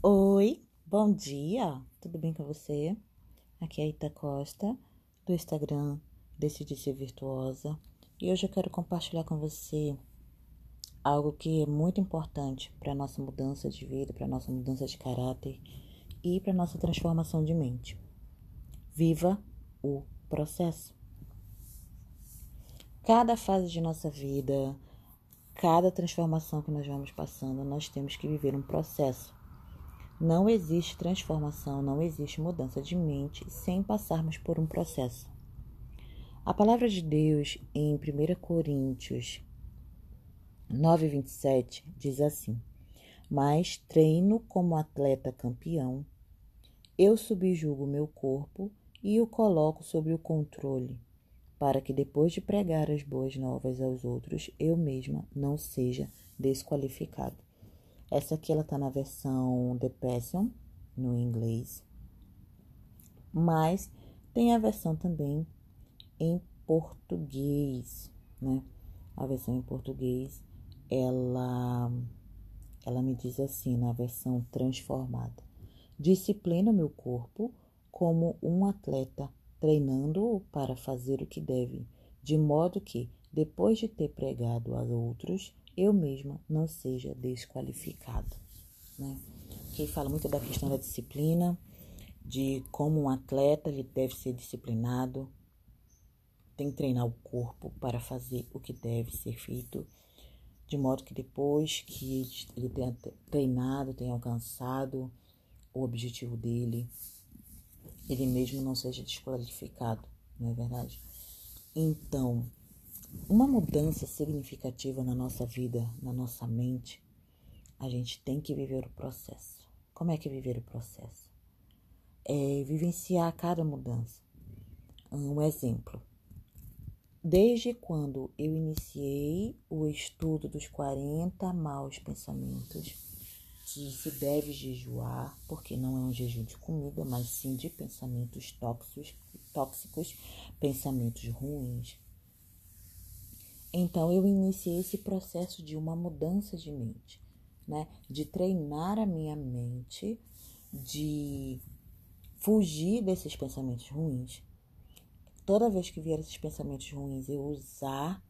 Oi, bom dia, tudo bem com você? Aqui é a Ita Costa, do Instagram Decidi Ser Virtuosa, e hoje eu quero compartilhar com você algo que é muito importante para a nossa mudança de vida, para a nossa mudança de caráter e para a nossa transformação de mente. Viva o processo. Cada fase de nossa vida, cada transformação que nós vamos passando, nós temos que viver um processo. Não existe transformação, não existe mudança de mente sem passarmos por um processo. A palavra de Deus em 1 Coríntios 9:27 diz assim: Mas treino como atleta campeão, eu subjugo meu corpo e o coloco sob o controle para que depois de pregar as boas novas aos outros, eu mesma não seja desqualificado. Essa aqui ela tá na versão The Passion, no inglês, mas tem a versão também em português, né? A versão em português, ela ela me diz assim na versão transformada: Disciplina o meu corpo como um atleta treinando-o para fazer o que deve, de modo que, depois de ter pregado a outros, eu mesma não seja desqualificado. Né? Que fala muito da questão da disciplina, de como um atleta ele deve ser disciplinado, tem que treinar o corpo para fazer o que deve ser feito, de modo que depois que ele tenha treinado, tenha alcançado o objetivo dele, ele mesmo não seja desqualificado, não é verdade? Então, uma mudança significativa na nossa vida, na nossa mente, a gente tem que viver o processo. Como é que é viver o processo? É vivenciar cada mudança. Um exemplo. Desde quando eu iniciei o estudo dos 40 maus pensamentos, que se deve jejuar, porque não é um jejum de comida, mas sim de pensamentos tóxicos, tóxicos pensamentos ruins. Então eu iniciei esse processo de uma mudança de mente, né? De treinar a minha mente, de fugir desses pensamentos ruins. Toda vez que vier esses pensamentos ruins, eu usar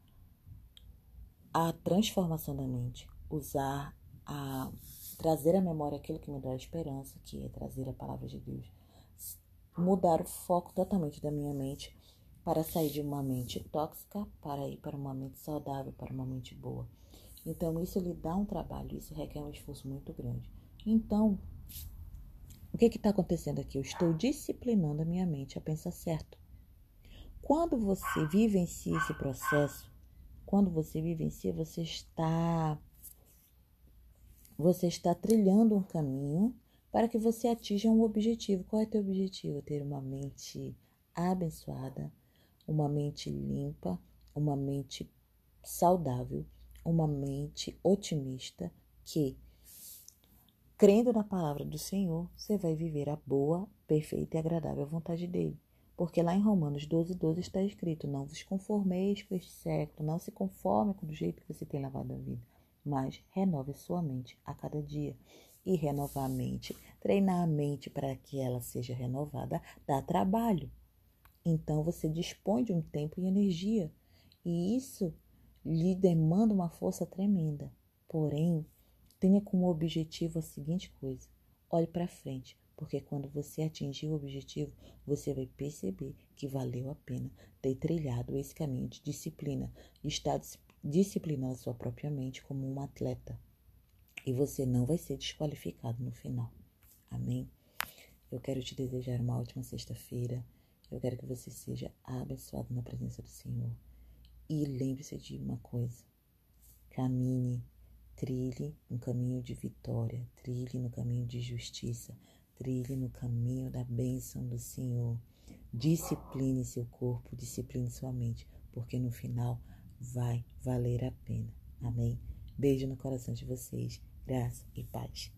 a transformação da mente, usar a trazer à memória aquilo que me dá esperança, que é trazer a palavra de Deus. Mudar o foco totalmente da minha mente para sair de uma mente tóxica para ir para uma mente saudável, para uma mente boa. Então, isso lhe dá um trabalho, isso requer um esforço muito grande. Então, o que está acontecendo aqui? Eu estou disciplinando a minha mente a pensar certo. Quando você vivencia esse processo, quando você vivencia, você está você está trilhando um caminho para que você atinja um objetivo. Qual é o teu objetivo? Ter uma mente abençoada, uma mente limpa, uma mente saudável, uma mente otimista que, crendo na palavra do Senhor, você vai viver a boa, perfeita e agradável vontade dele. Porque lá em Romanos 12, 12 está escrito: Não vos conformeis com este século, não se conforme com o jeito que você tem lavado a vida mas renove sua mente a cada dia. E renovar a mente, treinar a mente para que ela seja renovada, dá trabalho. Então você dispõe de um tempo e energia, e isso lhe demanda uma força tremenda. Porém, tenha como objetivo a seguinte coisa: olhe para frente, porque quando você atingir o objetivo, você vai perceber que valeu a pena ter trilhado esse caminho de disciplina, estar disciplinando a sua própria mente como um atleta. E você não vai ser desqualificado no final. Amém? Eu quero te desejar uma ótima sexta-feira. Eu quero que você seja abençoado na presença do Senhor. E lembre-se de uma coisa: caminhe, trilhe um caminho de vitória, trilhe no caminho de justiça, trilhe no caminho da bênção do Senhor. Discipline seu corpo, discipline sua mente, porque no final vai valer a pena. Amém? Beijo no coração de vocês. Graça e paz.